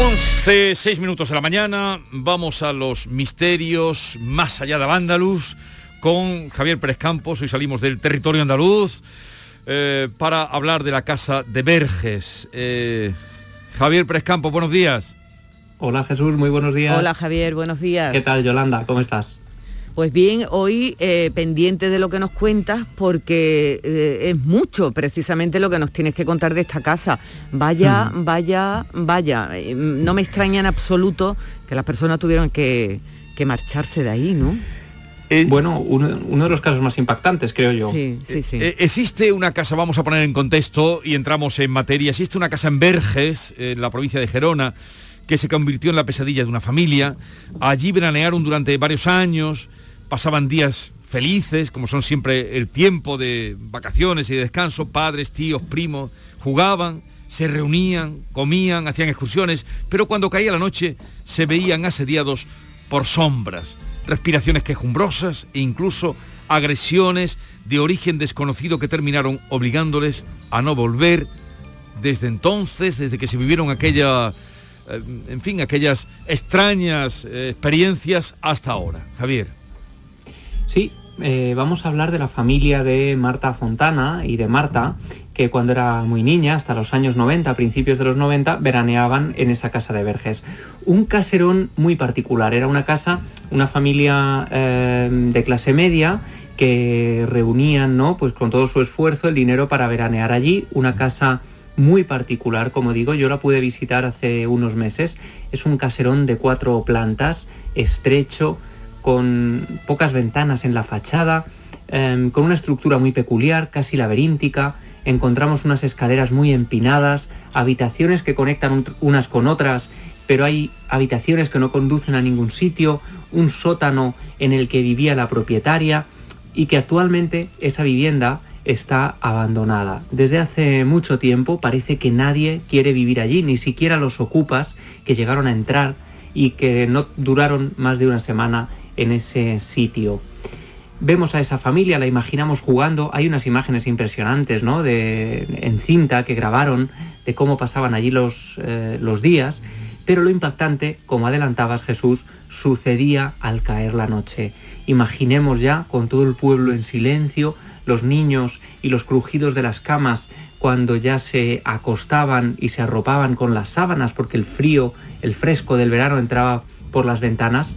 11, 6 minutos de la mañana, vamos a los misterios más allá de Andaluz con Javier Pérez Campos, hoy salimos del territorio andaluz eh, para hablar de la casa de Verges. Eh, Javier Pérez Campos, buenos días. Hola Jesús, muy buenos días. Hola Javier, buenos días. ¿Qué tal Yolanda? ¿Cómo estás? Pues bien, hoy eh, pendiente de lo que nos cuentas, porque eh, es mucho precisamente lo que nos tienes que contar de esta casa. Vaya, mm. vaya, vaya. Eh, no me extraña en absoluto que las personas tuvieran que, marcharse de ahí, ¿no? bueno, uno, de los casos más impactantes, creo yo. Sí, sí, sí. existe una casa, vamos a poner en contexto y entramos en materia, existe una casa en Verges, en la provincia de Gerona, que se convirtió en la pesadilla de una familia. Allí veranearon durante varios años, pasaban días felices, como son siempre el tiempo de vacaciones y de descanso, padres, tíos, primos, jugaban, se reunían, comían, hacían excursiones, pero cuando caía la noche se veían asediados por sombras, respiraciones quejumbrosas e incluso agresiones de origen desconocido que terminaron obligándoles a no volver desde entonces, desde que se vivieron aquella, eh, en fin, aquellas extrañas eh, experiencias hasta ahora. Javier. Sí, eh, vamos a hablar de la familia de Marta Fontana y de Marta, que cuando era muy niña, hasta los años 90, principios de los 90, veraneaban en esa casa de Verges. Un caserón muy particular, era una casa, una familia eh, de clase media que reunían, ¿no? Pues con todo su esfuerzo el dinero para veranear allí, una casa muy particular, como digo, yo la pude visitar hace unos meses. Es un caserón de cuatro plantas, estrecho, con pocas ventanas en la fachada, em, con una estructura muy peculiar, casi laberíntica. Encontramos unas escaleras muy empinadas, habitaciones que conectan unas con otras, pero hay habitaciones que no conducen a ningún sitio, un sótano en el que vivía la propietaria y que actualmente esa vivienda está abandonada. Desde hace mucho tiempo parece que nadie quiere vivir allí, ni siquiera los ocupas que llegaron a entrar y que no duraron más de una semana en ese sitio. Vemos a esa familia, la imaginamos jugando, hay unas imágenes impresionantes, ¿no? De, en cinta que grabaron de cómo pasaban allí los, eh, los días, pero lo impactante, como adelantabas Jesús, sucedía al caer la noche. Imaginemos ya con todo el pueblo en silencio, los niños y los crujidos de las camas cuando ya se acostaban y se arropaban con las sábanas porque el frío, el fresco del verano entraba por las ventanas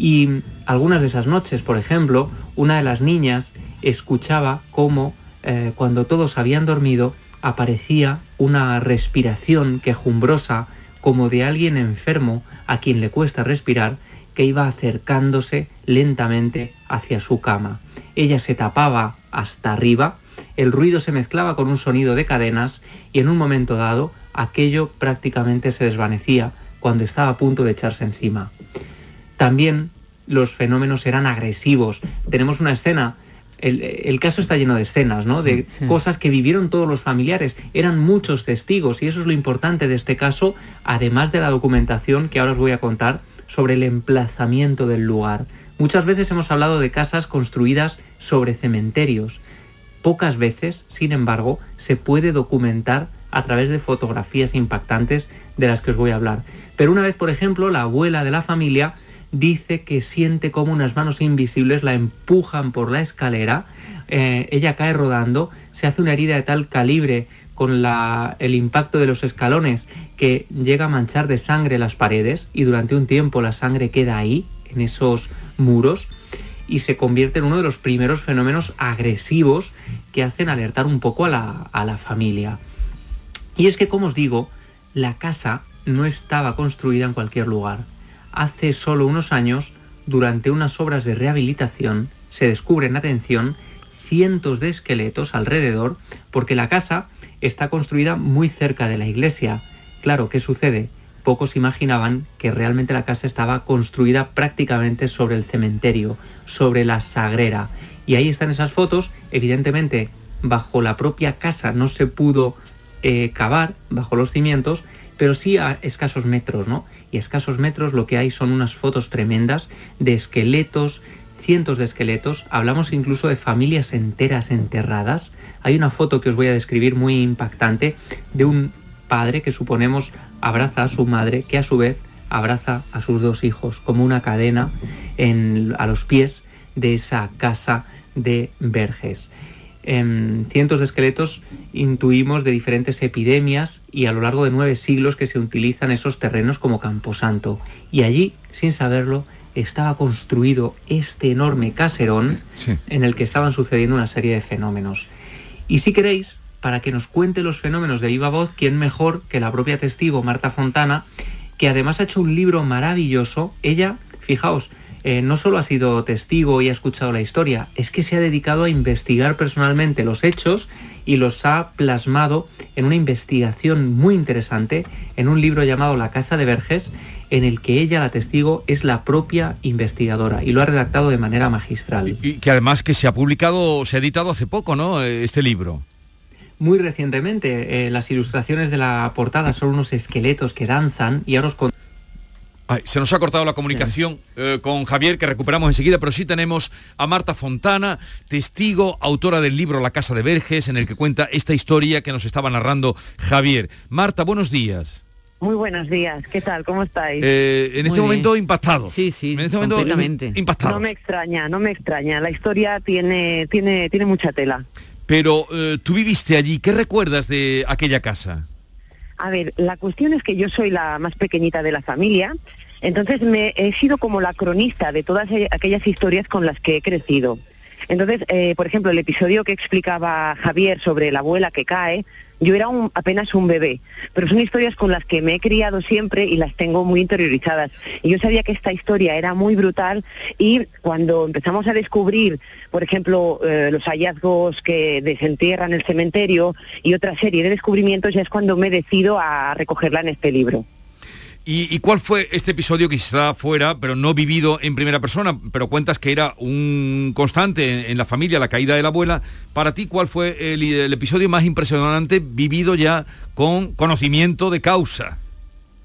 y algunas de esas noches, por ejemplo, una de las niñas escuchaba cómo eh, cuando todos habían dormido aparecía una respiración quejumbrosa como de alguien enfermo a quien le cuesta respirar que iba acercándose lentamente hacia su cama. Ella se tapaba hasta arriba, el ruido se mezclaba con un sonido de cadenas y en un momento dado aquello prácticamente se desvanecía cuando estaba a punto de echarse encima. También los fenómenos eran agresivos. Tenemos una escena el, caso está lleno de escenas, ¿no? De cosas que vivieron todos los familiares. Eran muchos testigos y eso es lo importante de este caso, además de la documentación que ahora os voy a contar sobre el emplazamiento del lugar. Muchas veces hemos hablado de casas construidas sobre cementerios. Pocas veces, sin embargo, se puede documentar a través de fotografías impactantes de las que os voy a hablar. Pero una vez, por ejemplo, la abuela de la familia dice que siente como unas manos invisibles la empujan por la escalera, eh, ella cae rodando, se hace una herida de tal calibre con el impacto de los escalones que llega a manchar de sangre las paredes y durante un tiempo la sangre queda ahí, en esos muros, y se convierte en uno de los primeros fenómenos agresivos que hacen alertar un poco a la, a la familia. Y es que, como os digo, la casa no estaba construida en cualquier lugar hace solo unos años, durante unas obras de rehabilitación, se descubren, atención, cientos de esqueletos alrededor, porque la casa está construida muy cerca de la iglesia. Claro, ¿qué sucede? Pocos imaginaban que realmente la casa estaba construida prácticamente sobre el cementerio, sobre la sagrera. Y ahí están esas fotos, evidentemente bajo la propia casa no se pudo eh, cavar, bajo los cimientos, pero sí a escasos metros, ¿no? Y escasos metros lo que hay son unas fotos tremendas de esqueletos, cientos de esqueletos, hablamos incluso de familias enteras enterradas. Hay una foto que os voy a describir muy impactante de un padre que suponemos abraza a su madre, que a su vez abraza a sus dos hijos, como una cadena a los pies de esa casa de Verges. En cientos de esqueletos intuimos de diferentes epidemias y a lo largo de nueve siglos que se utilizan esos terrenos como camposanto. Y allí, sin saberlo, estaba construido este enorme caserón en el que estaban sucediendo una serie de fenómenos. Y si queréis, para que nos cuente los fenómenos de viva voz, ¿quién mejor que la propia testigo Marta Fontana, que además ha hecho un libro maravilloso? Ella, fijaos, eh, no solo ha sido testigo y ha escuchado la historia, es que se ha dedicado a investigar personalmente los hechos y los ha plasmado en una investigación muy interesante en un libro llamado La Casa de Verges, en el que ella, la testigo, es la propia investigadora y lo ha redactado de manera magistral. Y, que además que se ha publicado, se ha editado hace poco, ¿no? Este libro muy recientemente. Eh, las ilustraciones de la portada son unos esqueletos que danzan y ahora os se nos ha cortado la comunicación eh, con Javier, que recuperamos enseguida, pero sí tenemos a Marta Fontana, testigo, autora del libro La Casa de Verges, en el que cuenta esta historia que nos estaba narrando Javier. Marta, buenos días. Muy buenos días, ¿qué tal? ¿Cómo estáis? Eh, en este momento impactado. Sí, sí, en este momento impactado. No me extraña, no me extraña. La historia tiene, tiene, tiene mucha tela. Pero eh, tú viviste allí, ¿qué recuerdas de aquella casa? A ver, la cuestión es que yo soy la más pequeñita de la familia, entonces me he sido como la cronista de todas e, aquellas historias con las que he crecido. Entonces, eh, por ejemplo, el episodio que explicaba Javier sobre la abuela que cae, yo era apenas un bebé, pero son historias con las que me he criado siempre y las tengo muy interiorizadas. Y yo sabía que esta historia era muy brutal y cuando empezamos a descubrir, por ejemplo, eh, los hallazgos que desentierran el cementerio y otra serie de descubrimientos, ya es cuando me decido a recogerla en este libro. ¿Y, cuál fue este episodio que quizá fuera, pero no vivido en primera persona, pero cuentas que era un constante en, la familia, la caída de la abuela? Para ti, ¿cuál fue el episodio más impresionante vivido ya con conocimiento de causa?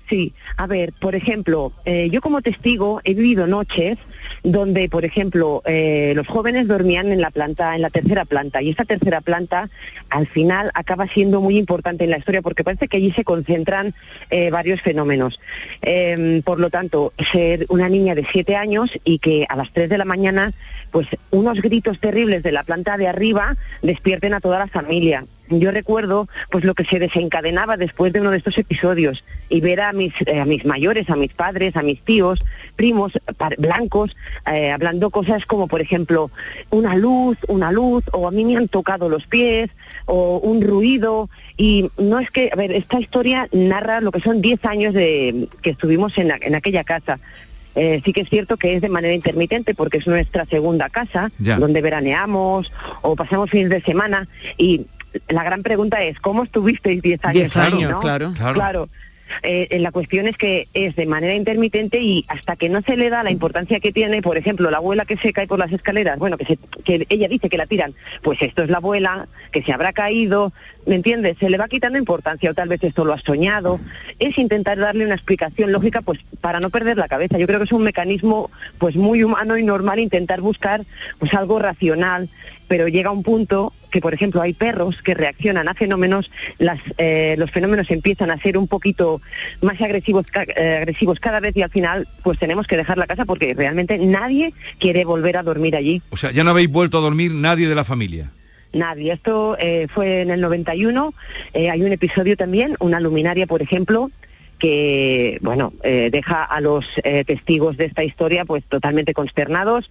Sí, a ver, por ejemplo, eh, yo como testigo he vivido noches donde, por ejemplo, eh, los jóvenes dormían en la planta, en la tercera planta, y esta tercera planta al final acaba siendo muy importante en la historia porque parece que allí se concentran eh, varios fenómenos. Em, por lo tanto, ser una niña de siete años y que a las tres de la mañana, pues unos gritos terribles de la planta de arriba despierten a toda la familia yo recuerdo pues lo que se desencadenaba después de uno de estos episodios y ver a mis, eh, a mis mayores, a mis padres, a mis tíos, primos blancos, eh, hablando cosas como por ejemplo una luz, una luz, o a mí me han tocado los pies, o un ruido, y no es que, a ver, esta historia narra lo que son 10 años de que estuvimos en, en aquella casa. Eh, sí que es cierto que es de manera intermitente porque es nuestra segunda casa, donde veraneamos o pasamos fines de semana y la gran pregunta es, ¿cómo estuvisteis 10 años? 10 años, claro. claro. Eh, la cuestión es que es de manera intermitente y hasta que no se le da la importancia que tiene, por ejemplo, la abuela que se cae por las escaleras, bueno, que, se, que ella dice que la tiran, pues esto es la abuela, que se habrá caído, ¿me entiendes? Se le va quitando importancia o tal vez esto lo ha soñado. Es intentar darle una explicación lógica, pues para no perder la cabeza. Yo creo que es un mecanismo pues muy humano y normal intentar buscar pues algo racional pero llega un punto que, por ejemplo, hay perros que reaccionan a fenómenos, las, eh, los fenómenos empiezan a ser un poquito más agresivos, eh, agresivos cada vez y al final pues tenemos que dejar la casa porque realmente nadie quiere volver a dormir allí. O sea, ya no habéis vuelto a dormir nadie de la familia. Nadie. Esto eh, fue en el 91. hay un episodio también, una luminaria, por ejemplo, que bueno deja a los testigos de esta historia pues totalmente consternados.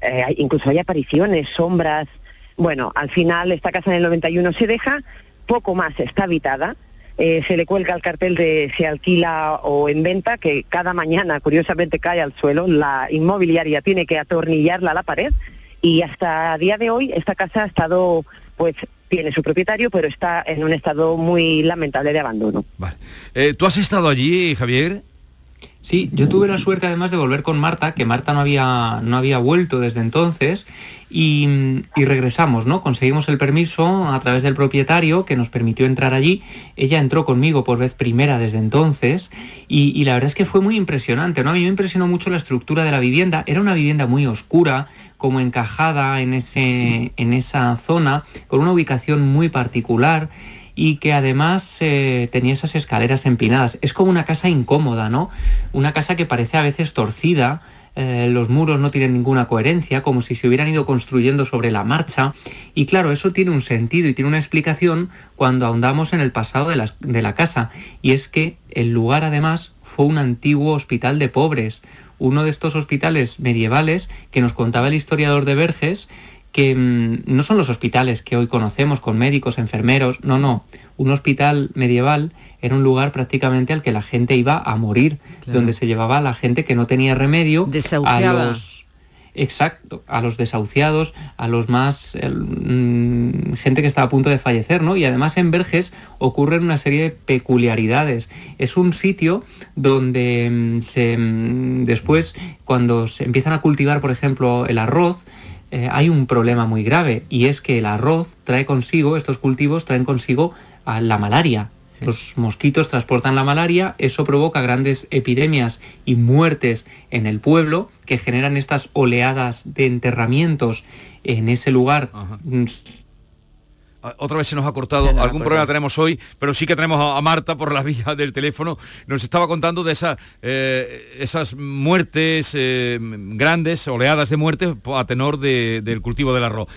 Eh, incluso hay apariciones, sombras. Bueno, al final esta casa en el 91 se deja, poco más está habitada. Eh, se le cuelga el cartel de se alquila o en venta, que cada mañana curiosamente cae al suelo. La inmobiliaria tiene que atornillarla a la pared y hasta a día de hoy esta casa ha estado pues tiene su propietario, pero está en un estado muy lamentable de abandono. Vale. Eh, ¿Tú has estado allí, Javier? Sí, yo tuve la suerte además de volver con Marta, que Marta no había, no había vuelto desde entonces, y, regresamos, ¿no? Conseguimos el permiso a través del propietario que nos permitió entrar allí. Ella entró conmigo por vez primera desde entonces y, la verdad es que fue muy impresionante, ¿no? A mí me impresionó mucho la estructura de la vivienda. Era una vivienda muy oscura, como encajada en, ese, en esa zona, con una ubicación muy particular y que además eh, tenía esas escaleras empinadas. Es como una casa incómoda, ¿no? Una casa que parece a veces torcida, eh, los muros no tienen ninguna coherencia, como si se hubieran ido construyendo sobre la marcha. Y claro, eso tiene un sentido y tiene una explicación cuando ahondamos en el pasado de la, de la casa. Y es que el lugar además fue un antiguo hospital de pobres, uno de estos hospitales medievales que nos contaba el historiador de Verges, que mm, no son los hospitales que hoy conocemos con médicos, enfermeros, no, no. Un hospital medieval era un lugar prácticamente al que la gente iba a morir, donde se llevaba a la gente que no tenía remedio, a los exacto, a los desahuciados, a los más mm, gente que estaba a punto de fallecer, ¿no? Y además en Verges ocurren una serie de peculiaridades. Es un sitio donde mm, se después cuando se empiezan a cultivar, por ejemplo, el arroz, eh, hay un problema muy grave y es que el arroz trae consigo, estos cultivos traen consigo a la malaria. Los mosquitos transportan la malaria, eso provoca grandes epidemias y muertes en el pueblo que generan estas oleadas de enterramientos en ese lugar Ah, otra vez se nos ha cortado, algún problema tenemos hoy, pero sí que tenemos a, Marta por la vía del teléfono. Nos estaba contando de eh, esas muertes eh, grandes, oleadas de muertes a tenor del cultivo del arroz.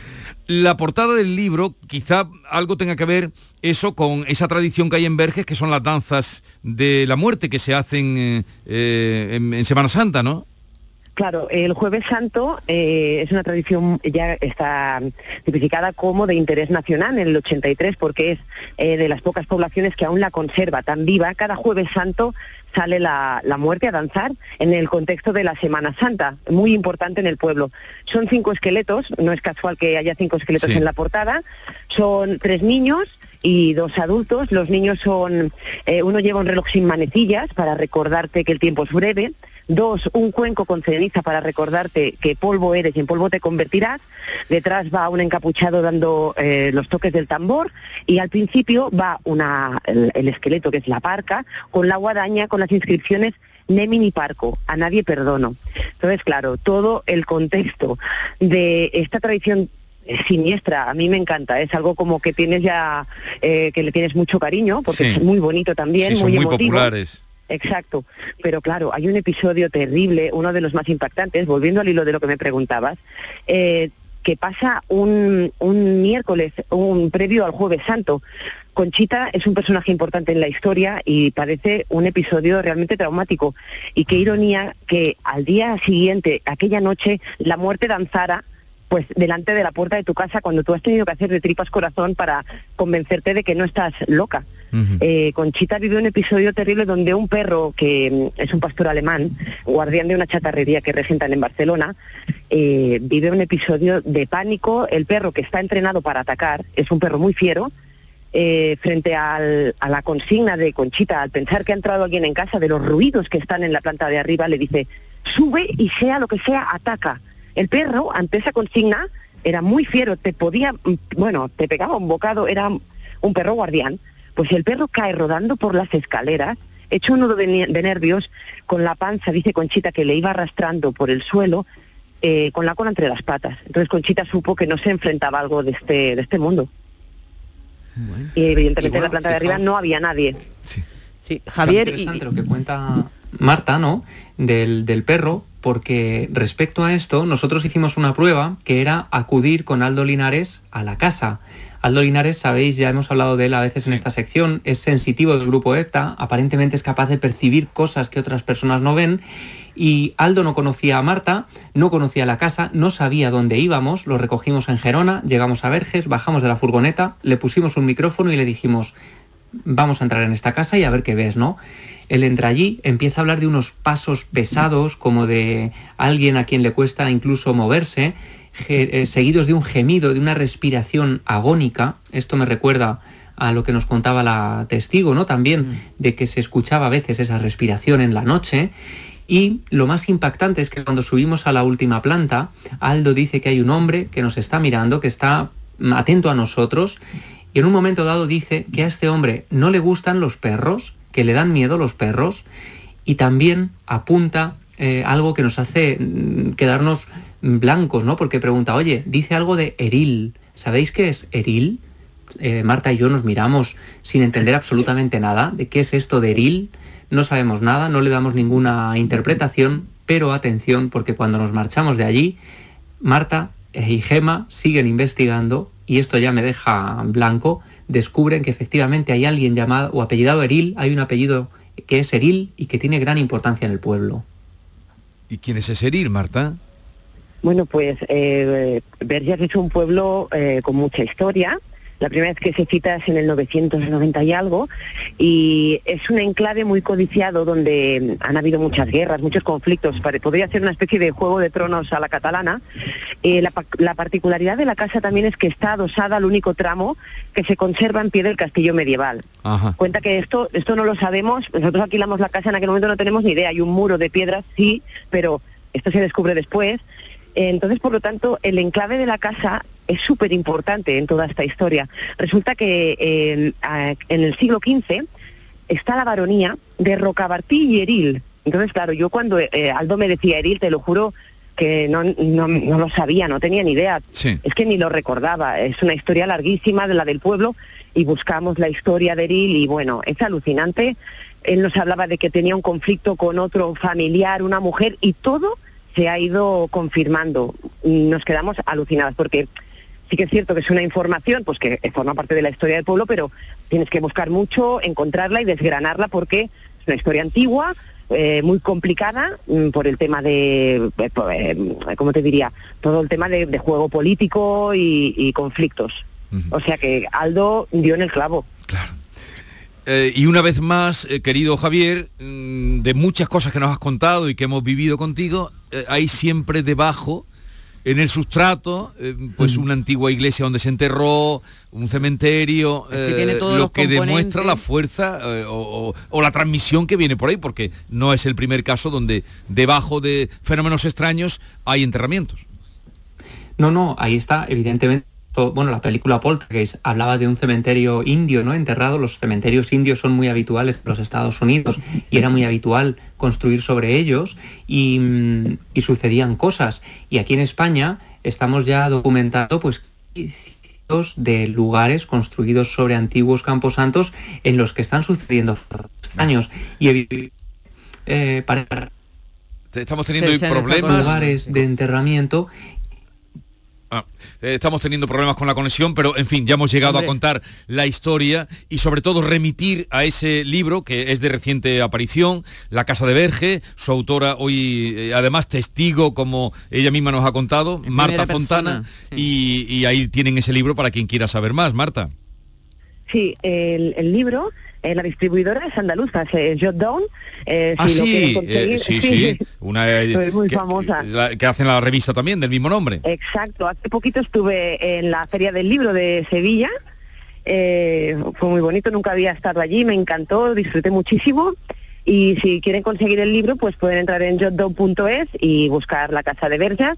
La portada del libro, quizá algo tenga que ver eso con esa tradición que hay en Verges, que son las danzas de la muerte que se hacen eh, en Semana Santa, ¿no? Claro, el Jueves Santo eh, es una tradición ya está tipificada como de interés nacional en el 83 porque es eh, de las pocas poblaciones que aún la conserva tan viva. Cada Jueves Santo sale la, muerte a danzar en el contexto de la Semana Santa, muy importante en el pueblo. Son cinco esqueletos, no es casual que haya cinco esqueletos en la portada, son tres niños y dos adultos. Los niños son, eh, uno lleva un reloj sin manecillas para recordarte que el tiempo es breve, Dos, un cuenco con ceniza para recordarte que polvo eres y en polvo te convertirás. Detrás va un encapuchado dando eh, los toques del tambor y al principio va una, el, esqueleto que es la parca con la guadaña con las inscripciones Nemini Parco, a nadie perdono. Entonces, claro, todo el contexto de esta tradición siniestra, a mí me encanta, es algo como que tienes ya, eh, que le tienes mucho cariño, porque es muy bonito también, muy, muy populares. Exacto, pero claro, hay un episodio terrible, uno de los más impactantes, volviendo al hilo de lo que me preguntabas, eh, que pasa un, un miércoles, un previo al jueves santo. Conchita es un personaje importante en la historia y parece un episodio realmente traumático. Y qué ironía que al día siguiente, aquella noche, la muerte danzara pues delante de la puerta de tu casa cuando tú has tenido que hacer de tripas corazón para convencerte de que no estás loca. Eh, Conchita vivió un episodio terrible donde un perro, que mm, es un pastor alemán, guardián de una chatarrería que regentan en Barcelona, eh, vive un episodio de pánico. El perro que está entrenado para atacar es un perro muy fiero. Eh, frente a la consigna de Conchita, al pensar que ha entrado alguien en casa, de los ruidos que están en la planta de arriba, le dice, sube y sea lo que sea, ataca. El perro, ante esa consigna, era muy fiero, te podía, mm, bueno, te pegaba un bocado, era un perro guardián, pues el perro cae rodando por las escaleras, hecho un nudo de, nervios, con la panza, dice Conchita, que le iba arrastrando por el suelo, eh, con la cola entre las patas. Entonces Conchita supo que no se enfrentaba a algo de este, de este mundo. Y evidentemente en la planta de arriba no había nadie. Sí, sí. Javier... y... lo que cuenta Marta, ¿no? Del, del perro, porque respecto a esto, nosotros hicimos una prueba que era acudir con Aldo Linares a la casa. Aldo Linares, sabéis, ya hemos hablado de él a veces en esta sección, es sensitivo del grupo EPTA, aparentemente es capaz de percibir cosas que otras personas no ven. Y Aldo no conocía a Marta, no conocía la casa, no sabía dónde íbamos, lo recogimos en Gerona, llegamos a Verges, bajamos de la furgoneta, le pusimos un micrófono y le dijimos, vamos a entrar en esta casa y a ver qué ves, ¿no? Él entra allí, empieza a hablar de unos pasos pesados, como de alguien a quien le cuesta incluso moverse, eh, seguidos de un gemido, de una respiración agónica. Esto me recuerda a lo que nos contaba la testigo, ¿no? También mm. de que se escuchaba a veces esa respiración en la noche. Y lo más impactante es que cuando subimos a la última planta, Aldo dice que hay un hombre que nos está mirando, que está atento a nosotros, y en un momento dado dice que a este hombre no le gustan los perros, que le dan miedo los perros, y también apunta eh, algo que nos hace mm, quedarnos blancos, ¿no? Porque pregunta, oye, dice algo de eril. ¿Sabéis qué es eril? Eh, Marta y yo nos miramos sin entender absolutamente nada de qué es esto de eril. No sabemos nada, no le damos ninguna interpretación, pero atención, porque cuando nos marchamos de allí, Marta y Gema siguen investigando y esto ya me deja blanco. Descubren que efectivamente hay alguien llamado o apellidado Eril, hay un apellido que es Eril y que tiene gran importancia en el pueblo. ¿Y quién es ese Eril, Marta? Bueno, pues eh, es un pueblo eh, con mucha historia, la primera vez que se cita es en el 990 y algo, y es un enclave muy codiciado donde han habido muchas guerras, muchos conflictos. Podría ser una especie de juego de tronos a la catalana. Eh, la, particularidad de la casa también es que está adosada al único tramo que se conserva en pie del castillo medieval. Cuenta que esto, esto no lo sabemos, nosotros alquilamos la casa en aquel momento no tenemos ni idea, hay un muro de piedras, sí, pero esto se descubre después. Entonces, por lo tanto, el enclave de la casa es súper importante en toda esta historia. Resulta que en el siglo XV está la baronía de Rocabartí y Eril. Entonces, claro, yo cuando eh, Aldo me decía Eril, te lo juro que no, no, lo sabía, no tenía ni idea. Es que ni lo recordaba. Es una historia larguísima de la del pueblo y buscamos la historia de Eril y bueno, es alucinante. Él nos hablaba de que tenía un conflicto con otro familiar, una mujer y todo se ha ido confirmando. Nos quedamos alucinadas porque sí que es cierto que es una información pues que forma parte de la historia del pueblo, pero tienes que buscar mucho, encontrarla y desgranarla porque es una historia antigua, eh, muy complicada mm, por el tema de, eh, eh, ¿cómo te diría? Todo el tema de, juego político y, conflictos. O sea que Aldo dio en el clavo. Claro. Y una vez más, querido Javier, mm, de muchas cosas que nos has contado y que hemos vivido contigo, hay siempre debajo en el sustrato, eh, pues una antigua iglesia donde se enterró, un cementerio, eh, lo que demuestra la fuerza eh, o, la transmisión que viene por ahí, porque no es el primer caso donde debajo de fenómenos extraños hay enterramientos. No, no, ahí está, evidentemente bueno, la película Poltergeist hablaba de un cementerio indio, ¿no? Enterrado. Los cementerios indios son muy habituales en los Estados Unidos y era muy habitual construir sobre ellos y, mm, sucedían cosas. Y aquí en España estamos ya documentando, pues, de lugares construidos sobre antiguos camposantos en los que están sucediendo extraños. Y eh, para estamos teniendo problemas lugares de enterramiento Ah, eh, estamos teniendo problemas con la conexión, pero en fin, ya hemos llegado a contar la historia y sobre todo remitir a ese libro que es de reciente aparición, La Casa de Verge, su autora hoy eh, además testigo, como ella misma nos ha contado, Marta Fontana, y, ahí tienen ese libro para quien quiera saber más, Marta. Sí, el libro eh, la distribuidora es andaluza, es Jotdown. Eh, ah, sí, eh, sí, sí, una muy famosa. que hacen la revista también del mismo nombre. Exacto, hace poquito estuve en la Feria del Libro de Sevilla, fue muy bonito, nunca había estado allí, me encantó, disfruté muchísimo. Y si quieren conseguir el libro, pues pueden entrar en jotdown.es y buscar La Casa de Verjas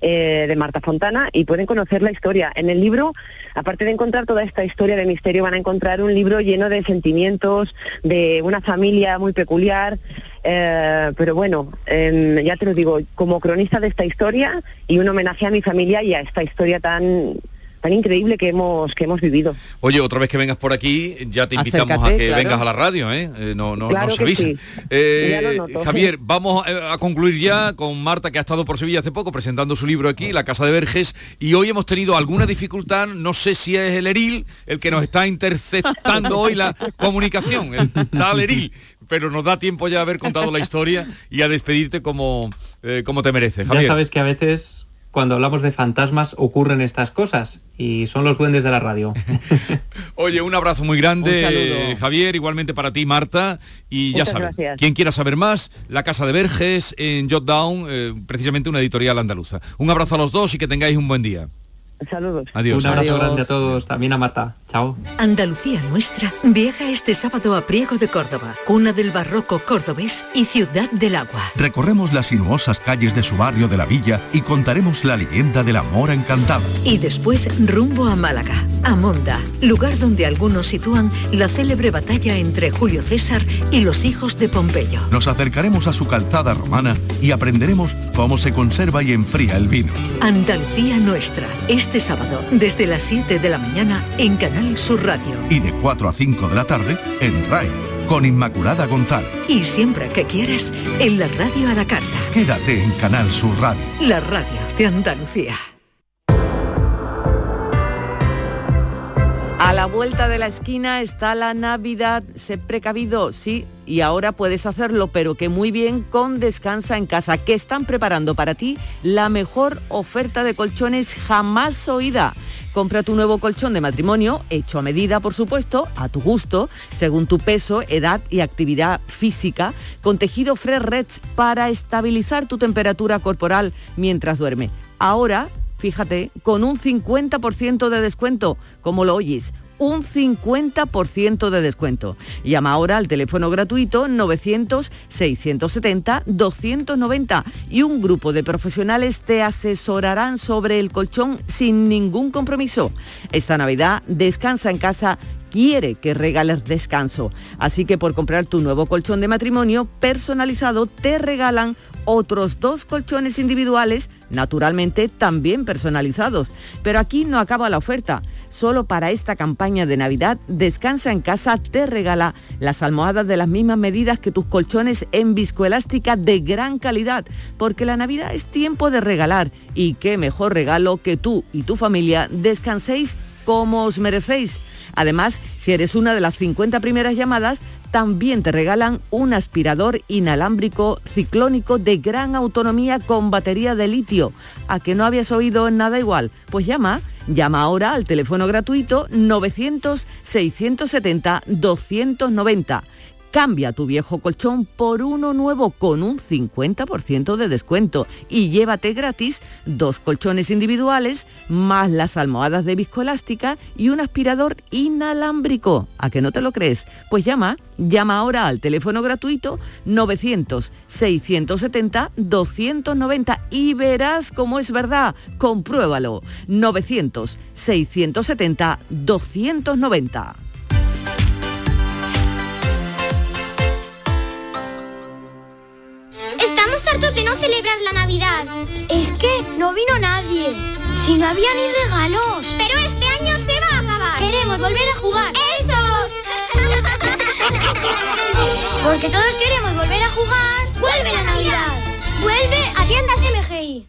eh, de Marta Fontana y pueden conocer la historia. En el libro, aparte de encontrar toda esta historia de misterio, van a encontrar un libro lleno de sentimientos, de una familia muy peculiar. Eh, pero bueno, em, ya te lo digo, como cronista de esta historia y un homenaje a mi familia y a esta historia tan tan increíble que hemos que hemos vivido. Oye, otra vez que vengas por aquí, ya te invitamos a que vengas a la radio, ¿eh? eh no, no, no se avisa. Eh, Javier, vamos a, concluir ya con Marta, que ha estado por Sevilla hace poco presentando su libro aquí, La Casa de Verges, y hoy hemos tenido alguna dificultad, no sé si es el Eril el que nos está interceptando hoy la comunicación, el tal Eril, pero nos da tiempo ya a haber contado la historia y a despedirte como, eh, como te merece. Ya sabes que a veces cuando hablamos de fantasmas ocurren estas cosas y son los duendes de la radio. Oye, un abrazo muy grande, Javier, igualmente para ti, Marta. Y ya sabes, quien quiera saber más, La Casa de Verges en Jotdown, eh, precisamente una editorial andaluza. Un abrazo a los dos y que tengáis un buen día. Saludos. Adiós. Un abrazo grande a todos, también a Marta. Chao. Andalucía Nuestra viaja este sábado a Priego de Córdoba, cuna del barroco cordobés y ciudad del agua. Recorremos las sinuosas calles de su barrio de la villa y contaremos la leyenda de la mora encantada. Y después rumbo a Málaga, a Monda, lugar donde algunos sitúan la célebre batalla entre Julio César y los hijos de Pompeyo. Nos acercaremos a su calzada romana y aprenderemos cómo se conserva y enfría el vino. Andalucía Nuestra, este sábado, desde las 7 de la mañana en Canal Sur Radio. Y de 4 a 5 de la tarde en RAI, con Inmaculada González. Y siempre que quieras, en la radio a la carta. Quédate en Canal Sur Radio. La radio de Andalucía. A la vuelta de la esquina está la Navidad. Sé precavido, sí, y ahora puedes hacerlo, pero que muy bien con Descansa en casa, que están preparando para ti la mejor oferta de colchones jamás oída. Compra tu nuevo colchón de matrimonio, hecho a medida, por supuesto, a tu gusto, según tu peso, edad y actividad física, con tejido Fresh Reds para estabilizar tu temperatura corporal mientras duerme. Ahora fíjate, con un 50% de descuento, como lo oyes, un 50% de descuento. Llama ahora al teléfono gratuito 900-670-290 y un grupo de profesionales te asesorarán sobre el colchón sin ningún compromiso. Esta Navidad descansa en casa quiere que regales descanso. Así que por comprar tu nuevo colchón de matrimonio personalizado te regalan otros dos colchones individuales, naturalmente también personalizados. Pero aquí no acaba la oferta. Solo para esta campaña de Navidad, Descansa en casa te regala las almohadas de las mismas medidas que tus colchones en viscoelástica de gran calidad, porque la Navidad es tiempo de regalar y qué mejor regalo que tú y tu familia descanséis como os merecéis. Además, si eres una de las 50 primeras llamadas, también te regalan un aspirador inalámbrico ciclónico de gran autonomía con batería de litio. ¿A que no habías oído nada igual? Pues llama, llama ahora al teléfono gratuito 900-670-290 Cambia tu viejo colchón por uno nuevo con un 50% de descuento y llévate gratis dos colchones individuales más las almohadas de viscoelástica y un aspirador inalámbrico. ¿A que no te lo crees? Pues llama, llama ahora al teléfono gratuito 900 670 290 y verás cómo es verdad. Compruébalo. 900 670 290. Celebrar la Navidad. Es que no vino nadie. Si no había ni regalos. Pero este año se va a acabar. Queremos volver a jugar. ¡Esos! Porque todos queremos volver a jugar. ¡Vuelve la Navidad! ¡Vuelve a tiendas MGI!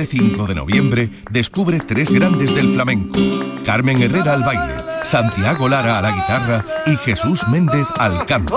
Este 5 de noviembre descubre tres grandes del flamenco. Carmen Herrera al baile, Santiago Lara a la guitarra y Jesús Méndez al canto.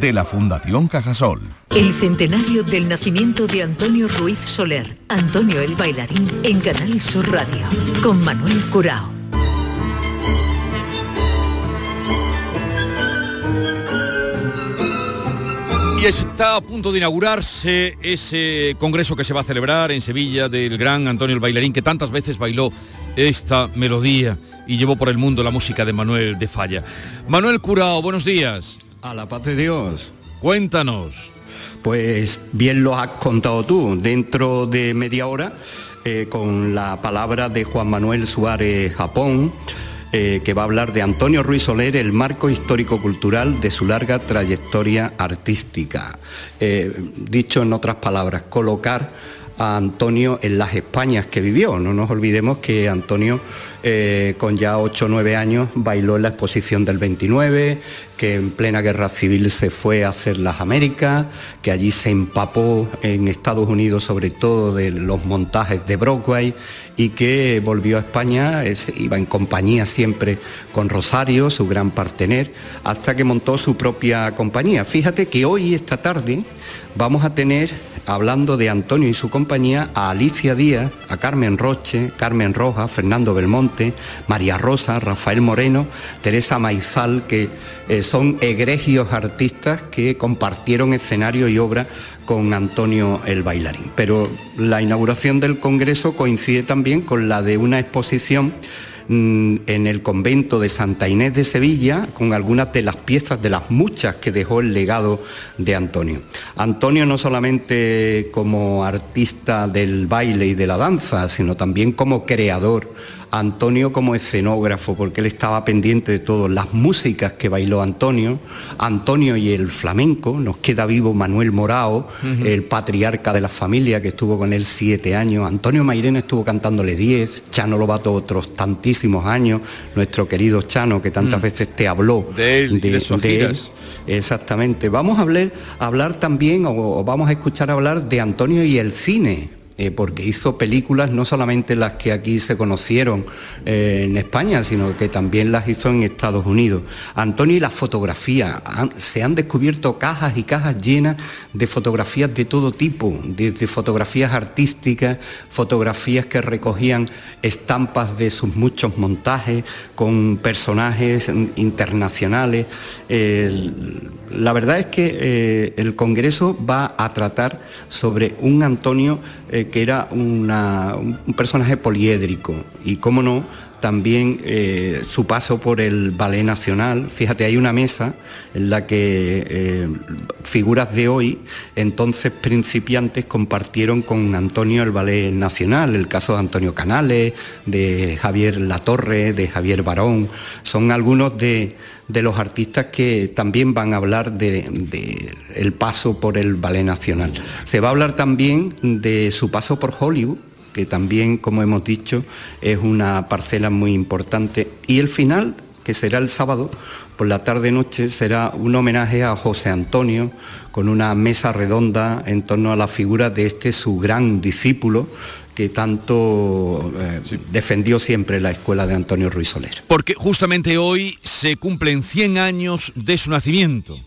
de la Fundación Cajasol. El centenario del nacimiento de Antonio Ruiz Soler, Antonio el bailarín, en Canal Sur Radio, con Manuel Curao. Y está a punto de inaugurarse ese congreso que se va a celebrar en Sevilla del gran Antonio el bailarín que tantas veces bailó esta melodía y llevó por el mundo la música de Manuel de Falla. Manuel Curao, buenos días. A la paz de Dios. Cuéntanos. Pues bien lo has contado tú, dentro de media hora, eh, con la palabra de Juan Manuel Suárez Japón, eh, que va a hablar de Antonio Ruiz Soler, el marco histórico-cultural de su larga trayectoria artística. Eh, dicho en otras palabras, colocar a Antonio en las Españas que vivió. No nos olvidemos que Antonio eh, con ya 8 o 9 años bailó en la exposición del 29, que en plena guerra civil se fue a hacer las Américas, que allí se empapó en Estados Unidos sobre todo de los montajes de Broadway y que volvió a España, iba en compañía siempre con Rosario, su gran partener, hasta que montó su propia compañía. Fíjate que hoy, esta tarde, vamos a tener hablando de Antonio y su compañía, a Alicia Díaz, a Carmen Roche, Carmen Roja, Fernando Belmonte, María Rosa, Rafael Moreno, Teresa Maizal, que eh, son egregios artistas que compartieron escenario y obra con Antonio el bailarín. Pero la inauguración del Congreso coincide también con la de una exposición Mm, en el convento de Santa Inés de Sevilla con algunas de las piezas, de las muchas que dejó el legado de Antonio. Antonio no solamente como artista del baile y de la danza, sino también como creador Antonio como escenógrafo, porque él estaba pendiente de todo, las músicas que bailó Antonio, Antonio y el flamenco, nos queda vivo Manuel Morao, el patriarca de la familia que estuvo con él siete años, Antonio Mairena estuvo cantándole diez, Chano Lobato otros tantísimos años, nuestro querido Chano que tantas mm. veces te habló de él, de, él. Exactamente. Vamos a hablar, hablar también, o vamos a escuchar hablar de Antonio y el cine eh, porque hizo películas no solamente las que aquí se conocieron eh, en España, sino que también las hizo en Estados Unidos. Antonio y la fotografía, se han descubierto cajas y cajas llenas de fotografías de todo tipo, desde fotografías artísticas, fotografías que recogían estampas de sus muchos montajes con personajes internacionales. la verdad es que eh, el Congreso va a tratar sobre un Antonio que era un personaje poliédrico. Y, cómo no, también eh, su paso por el Ballet Nacional. Fíjate, hay una mesa en la que eh, figuras de hoy, entonces principiantes, compartieron con Antonio el Ballet Nacional, el caso de Antonio Canales, de Javier Latorre, de Javier Barón, son algunos de, los artistas que también van a hablar de, paso por el Ballet Nacional. Se va a hablar también de su paso por Hollywood, que también, como hemos dicho, es una parcela muy importante. Y el final, que será el sábado, por la tarde-noche, será un homenaje a José Antonio, con una mesa redonda en torno a la figura de este su gran discípulo, que tanto eh, defendió siempre la escuela de Antonio Ruiz Soler. Porque justamente hoy se cumplen 100 años de su nacimiento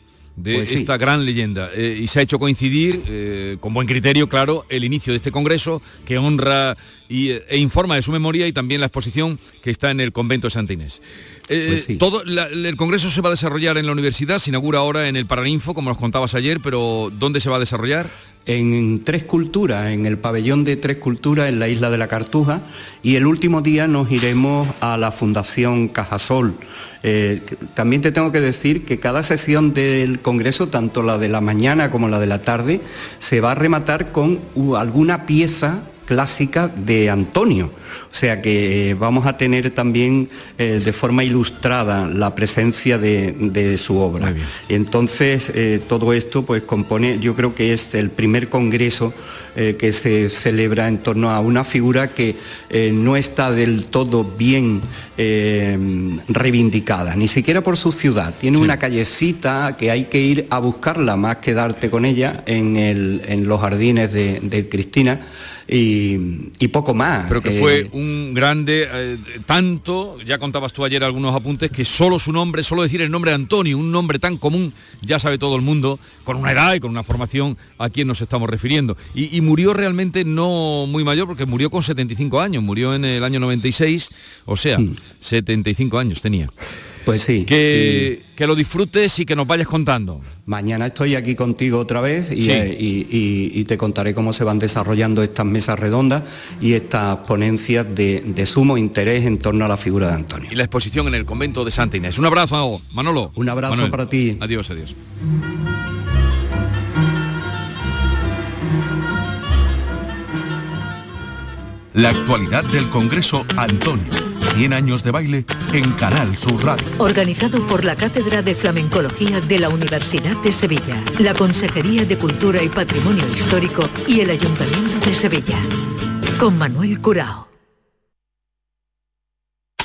de pues esta gran leyenda. Eh, y se ha hecho coincidir, eh, con buen criterio, claro, el inicio de este congreso que honra y, e informa de su memoria y también la exposición que está en el convento de Santa Inés. Eh, pues todo, el congreso se va a desarrollar en la universidad, se inaugura ahora en el Paraninfo, como nos contabas ayer, pero ¿dónde se va a desarrollar? En Tres Culturas, en el pabellón de Tres Culturas en la isla de la Cartuja y el último día nos iremos a la Fundación Cajasol. Eh, también te tengo que decir que cada sesión del Congreso, tanto la de la mañana como la de la tarde, se va a rematar con alguna pieza clásica de Antonio. O sea que vamos a tener también eh, de forma ilustrada la presencia de, su obra. Entonces, eh, todo esto pues compone, yo creo que es el primer congreso eh, que se celebra en torno a una figura que no está del todo bien reivindicada, ni siquiera por su ciudad. Tiene una callecita que hay que ir a buscarla más que darte con ella en, los jardines de Cristina y, poco más. Pero que fue eh, un grande, eh, tanto, ya contabas tú ayer algunos apuntes, que solo su nombre, solo decir el nombre de Antonio, un nombre tan común, ya sabe todo el mundo, con una edad y con una formación a quien nos estamos refiriendo. Y, murió realmente no muy mayor, porque murió con 75 años, murió en el año 96, o sea, 75 hmm. años tenía. Pues sí. Que, que, lo disfrutes y que nos vayas contando. Mañana estoy aquí contigo otra vez eh, y, te contaré cómo se van desarrollando estas mesas redondas y estas ponencias de, sumo interés en torno a la figura de Antonio. Y la exposición en el convento de Santa Inés. Un abrazo, Manolo. Un abrazo para ti. Adiós, adiós. La actualidad del Congreso Antonio 100 años de baile en Canal Sur. Organizado por la Cátedra de Flamencología de la Universidad de Sevilla, la Consejería de Cultura y Patrimonio Histórico y el Ayuntamiento de Sevilla. Con Manuel Curao.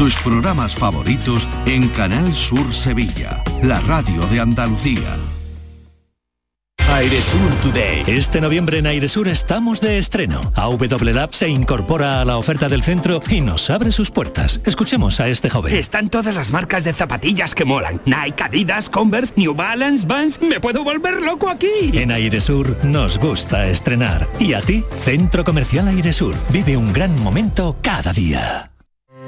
Tus programas favoritos en Canal Sur Sevilla, la radio de Andalucía. Airesur Today. Este noviembre en Airesur estamos de estreno. AW Lab se incorpora a la oferta del centro y nos abre sus puertas. Escuchemos a este joven. Están todas las marcas de zapatillas que molan. Nike, Adidas, Converse, New Balance, Vans. Me puedo volver loco aquí. En Airesur nos gusta estrenar. Y a ti, Centro Comercial Airesur. Vive un gran momento cada día.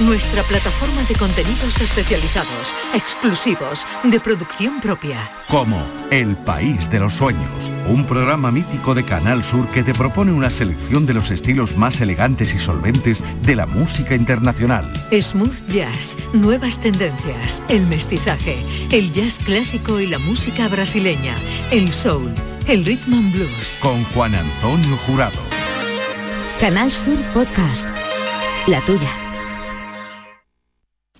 nuestra plataforma de contenidos especializados, exclusivos, de producción propia. Como El País de los Sueños, un programa mítico de Canal Sur que te propone una selección de los estilos más elegantes y solventes de la música internacional. Smooth Jazz, nuevas tendencias, el mestizaje, el jazz clásico y la música brasileña, el soul, el rhythm and blues. Con Juan Antonio Jurado. Canal Sur Podcast. La tuya.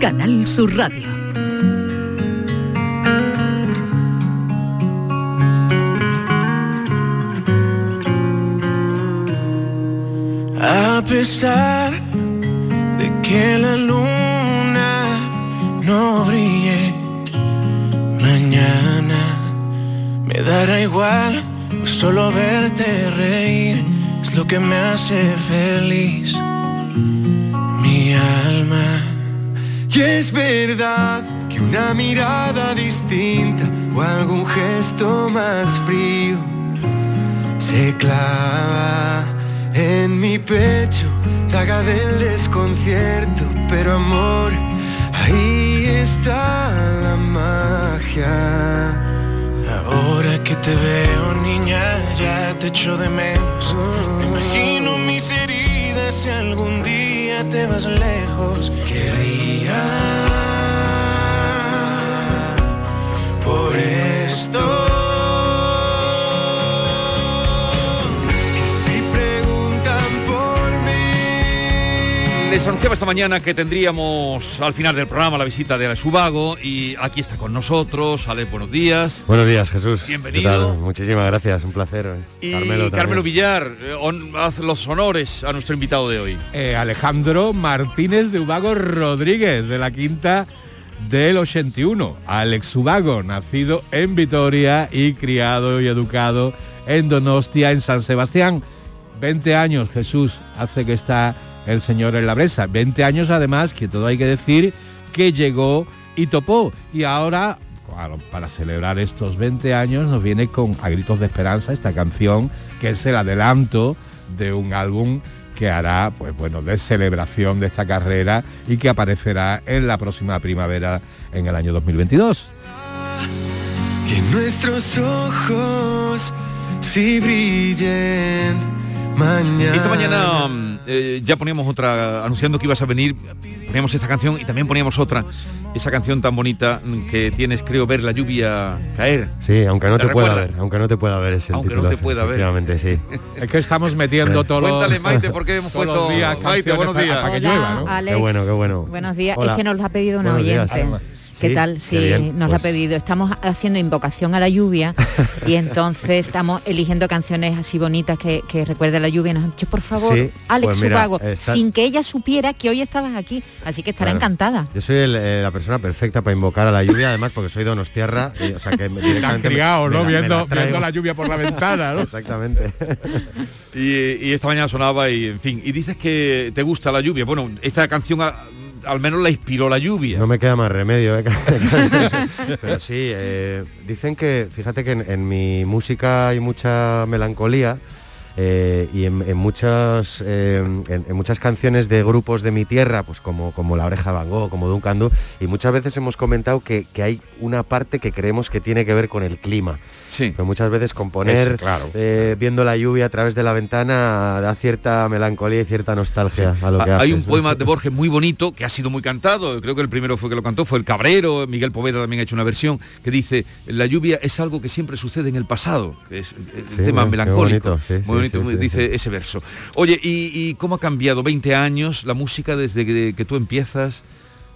Canal Sur Radio. A pesar de que la luna no brille mañana, me dará igual solo verte reír, es lo que me hace feliz. Mi alma y es verdad que una mirada distinta o algún gesto más frío se clava en mi pecho, daga del desconcierto, pero amor, ahí está la magia. Ahora que te veo, niña, ya te echo de menos. Me imagino mis heridas si algún día te vas lejos. Querría por esto. Les anunciaba esta mañana que tendríamos al final del programa la visita de Alex Ubago y aquí está con nosotros. Alex, buenos días. Buenos días, Jesús. Bienvenido. ¿Qué tal? Muchísimas gracias, un placer. Y Carmelo, Carmelo. Villar, eh, on- haz los honores a nuestro invitado de hoy. Eh, Alejandro Martínez de Ubago Rodríguez, de la quinta del 81. Alex Ubago, nacido en Vitoria y criado y educado en Donostia, en San Sebastián. 20 años, Jesús, hace que está el señor en la bresa. 20 años además, que todo hay que decir, que llegó y topó. Y ahora, claro, para celebrar estos 20 años, nos viene con A Gritos de Esperanza esta canción, que es el adelanto de un álbum que hará, pues bueno, de celebración de esta carrera y que aparecerá en la próxima primavera en el año 2022. Que nuestros ojos si brillen mañana. Esta mañana mm, eh, ya poníamos otra, anunciando que ibas a venir, poníamos esta canción y también poníamos otra, esa canción tan bonita que tienes, creo, ver la lluvia caer. Sí, aunque no ¿Te pueda ver, aunque no te pueda ver es el Aunque no te pueda ver. efectivamente, sí. Es que estamos metiendo todos los- Cuéntale, Maite, por qué hemos puesto... días Maite, buenos para- días. para que Hola, llueva, ¿no? Alex. Qué bueno, qué bueno. Buenos días. Hola. Es que nos lo ha pedido una Buenos días. ¿Qué Sí, tal? qué Sí, bien, nos lo ha pues. pedido. Estamos haciendo invocación a la lluvia y entonces estamos eligiendo canciones así bonitas que, que recuerden la lluvia. Nos han dicho, por favor, Sí, Alex pues mira, Ubago, estás- sin que ella supiera que hoy estabas aquí. Así que estará encantada. Yo soy el, eh, la persona perfecta para invocar a la lluvia, además porque soy donostiarra, y, o sea que me- Te han directamente me- criado, me ¿no? me la Viendo, viendo la lluvia por la ventana, ¿no? Exactamente. Y, y esta mañana sonaba y, en fin, y dices que te gusta la lluvia. Bueno, esta canción a- al menos la inspiró la lluvia. No me queda más remedio, ¿eh? Pero sí, eh, dicen que, fíjate que en, en mi música hay mucha melancolía eh, y en, en muchas eh, en, en muchas canciones de grupos de mi tierra, pues como, como La Oreja Van Gogh, como Duncan Du, y muchas veces hemos comentado que, que hay una parte que creemos que tiene que ver con el clima. Sí. Pero muchas veces componer, claro. eh, viendo la lluvia a través de la ventana, da cierta melancolía y cierta nostalgia a lo que Hay haces, un ¿no? poema de Borges muy bonito que ha sido muy cantado, creo que el primero fue que lo cantó, fue el Cabrero, Miguel Poveda también ha hecho una versión que dice, la lluvia es algo que siempre sucede en el pasado, que es el Sí, tema melancólico. bonito, muy bonito, dice ese verso. Oye, ¿y, y cómo ha cambiado 20 años la música desde que, que tú empiezas?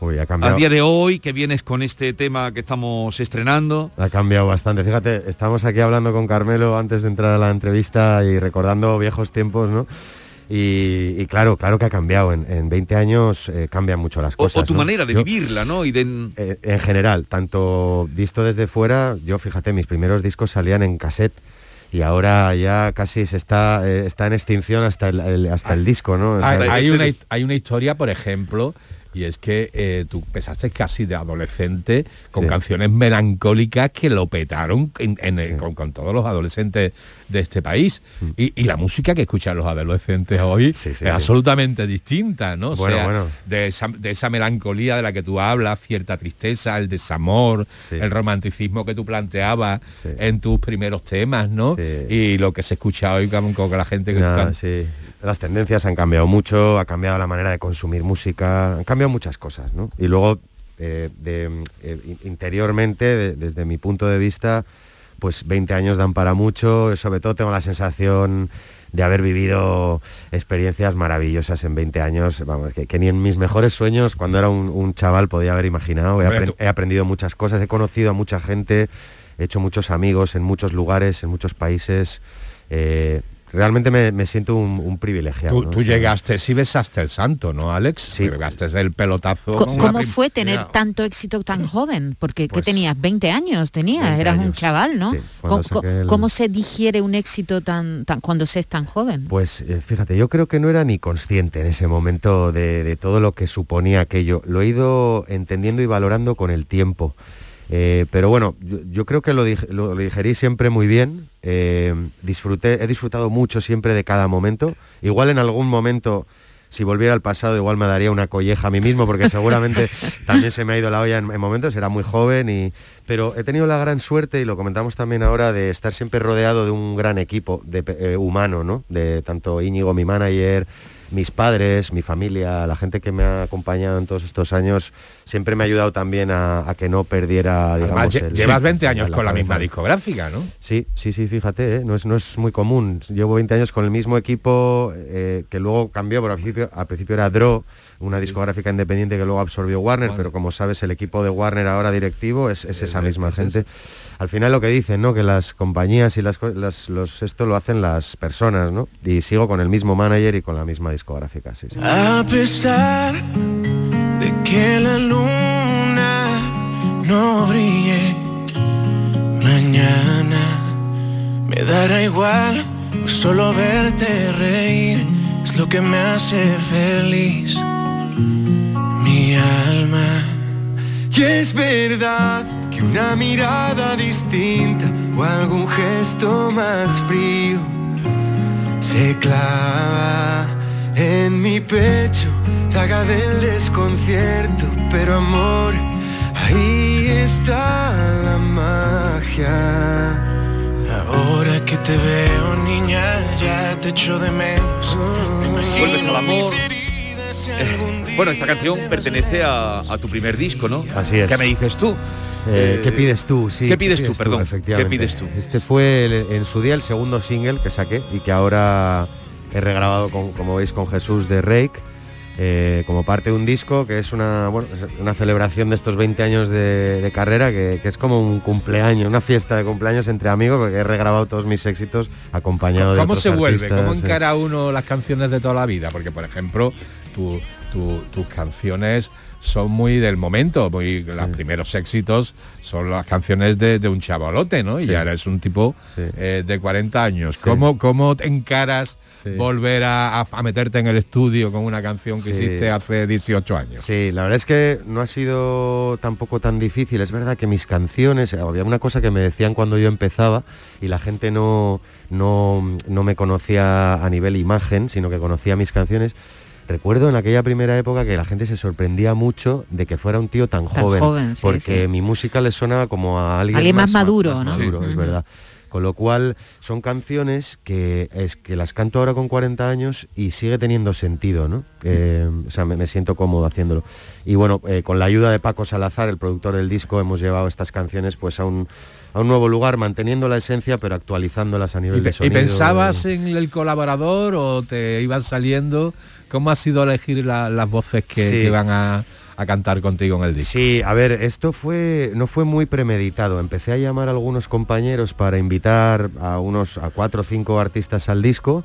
Uy, ha cambiado. A día de hoy, que vienes con este tema que estamos estrenando. Ha cambiado bastante. Fíjate, estamos aquí hablando con Carmelo antes de entrar a la entrevista y recordando viejos tiempos, ¿no? Y, y claro, claro que ha cambiado. En, en 20 años eh, cambian mucho las cosas. o tu ¿no? manera de Yo, vivirla, ¿no? Y de... eh, en general, tanto visto desde fuera, yo fíjate, mis primeros discos salían en cassette y ahora ya casi se está, eh, está en extinción hasta el, el- hasta el disco, ¿no? O sea, Hay, hay una, hay una historia, por ejemplo, y es que eh, tú empezaste casi de adolescente con Sí. canciones melancólicas que lo petaron en- en el- con, con todos los adolescentes de este país. Mm. Y, y la música que escuchan los adolescentes hoy sí, es absolutamente distinta, ¿no? O Bueno, sea, bueno. De, esa, de esa melancolía de la que tú hablas, cierta tristeza, el desamor, el romanticismo que tú planteabas en tus primeros temas, ¿no? Y lo que se escucha hoy con, con la gente que... Sí. Las tendencias han cambiado mucho, ha cambiado la manera de consumir música, han cambiado muchas cosas, ¿no? Y luego, eh, de, eh, in- interiormente, de- desde mi punto de vista, pues 20 años dan para mucho, sobre todo tengo la sensación de haber vivido experiencias maravillosas en 20 años, vamos, que, que ni en mis mejores sueños, cuando era un, un chaval, podía haber imaginado. He aprendido muchas cosas, he conocido a mucha gente, he hecho muchos amigos en muchos lugares, en muchos países. eh, realmente me, me siento un, un privilegiado. Tú, llegaste, sí besaste el santo, ¿no, Alex? Sí. Pegaste el pelotazo. ¿Cómo fue tener tanto éxito tan joven? Porque ¿qué Pues, tenías? 20 años tenías, 20 eras un chaval, ¿no? sí, cuando ¿Cómo, saqué el- cómo se digiere un éxito tan, tan cuando se es tan joven? Pues eh, fíjate, yo creo que no era ni consciente en ese momento de, de todo lo que suponía aquello. Lo he ido entendiendo y valorando con el tiempo. Eh, pero bueno, yo, yo creo que lo, lo- lo digerí siempre muy bien. eh, disfruté, he disfrutado mucho siempre de cada momento. Igual en algún momento, si volviera al pasado, igual me daría una colleja a mí mismo, porque seguramente también se me ha ido la olla en, en momentos, era muy joven. Y, pero he tenido la gran suerte, y lo comentamos también ahora, de estar siempre rodeado de un gran equipo de, eh, humano, ¿no? De tanto Íñigo, mi manager, mis padres, mi familia, la gente que me ha acompañado en todos estos años, siempre me ha ayudado también a, a que no perdiera, Además, digamos, el- llevas sí, 20 años la con la cabeza. misma discográfica, ¿no? Sí, sí, sí, fíjate, ¿eh? no, es, no es muy común. Llevo 20 años con el mismo equipo eh, que luego cambió, pero al principio, al principio era Draw, una discográfica independiente que luego absorbió Warner, pero como sabes, el equipo de Warner ahora directivo es, es esa misma gente. Al final lo que dicen, ¿no? Que las compañías y las, las- los esto lo hacen las personas, ¿no? Y sigo con el mismo manager y con la misma discográfica, sí, sí. A pesar de que la luna no brille mañana, me dará igual solo verte reír, es lo que me hace feliz. Mi alma. Y es verdad que una mirada distinta o algún gesto más frío se clava en mi pecho, daga del desconcierto, pero amor, ahí está la magia. Ahora que te veo, niña, ya te echo de menos. Me Vuelves imagino al amor. si algún día Bueno, esta canción pertenece a, a tu primer disco, ¿no? Así es. ¿Qué me dices tú? Eh, Eh, ¿Qué pides tú? Sí, ¿qué pides tú, perdón? Efectivamente. ¿Qué pides tú? Este fue el- en su día el segundo single que saqué y que ahora he regrabado, con- como veis, con Jesús de Rake, eh, como parte de un disco que es una, bueno, es una celebración de estos 20 años de, de carrera, que, que es como un cumpleaños, una fiesta de cumpleaños entre amigos, porque he regrabado todos mis éxitos acompañado de ¿Cómo otros se vuelve? ¿Cómo sí. encara uno las canciones de toda la vida? Porque, por ejemplo, tu- tu- tus canciones son muy del momento, muy los primeros éxitos son las canciones de, de un chavalote, ¿no? Y ahora es un tipo eh, de 40 años. ¿Cómo, ¿Cómo te encaras volver a, a- meterte en el estudio con una canción que hiciste hace 18 años? Sí, la verdad es que no ha sido tampoco tan difícil. Es verdad que mis canciones, había una cosa que me decían cuando yo empezaba y la gente no, no, no me conocía a nivel imagen, sino que conocía mis canciones. Recuerdo en aquella primera época que la gente se sorprendía mucho de que fuera un tío tan, Tan joven, joven, sí, porque sí. mi música le sonaba como a alguien, Alguien más ma- maduro, ¿no? maduro, Sí. es Ujú. verdad. Con lo cual son canciones que es que las canto ahora con 40 años y sigue teniendo sentido, ¿no? Eh, o sea, me, me siento cómodo haciéndolo. Y bueno, eh, con la ayuda de Paco Salazar, el productor del disco, hemos llevado estas canciones pues a un, a un nuevo lugar, manteniendo la esencia pero actualizándolas a nivel ¿Y, de pe- y sonido. pensabas en el colaborador o te iban saliendo? ¿Cómo ha sido elegir la- las voces que, Sí. que van a, a cantar contigo en el disco? Sí, a ver, esto fue no fue muy premeditado. Empecé a llamar a algunos compañeros para invitar a unos a cuatro o cinco artistas al disco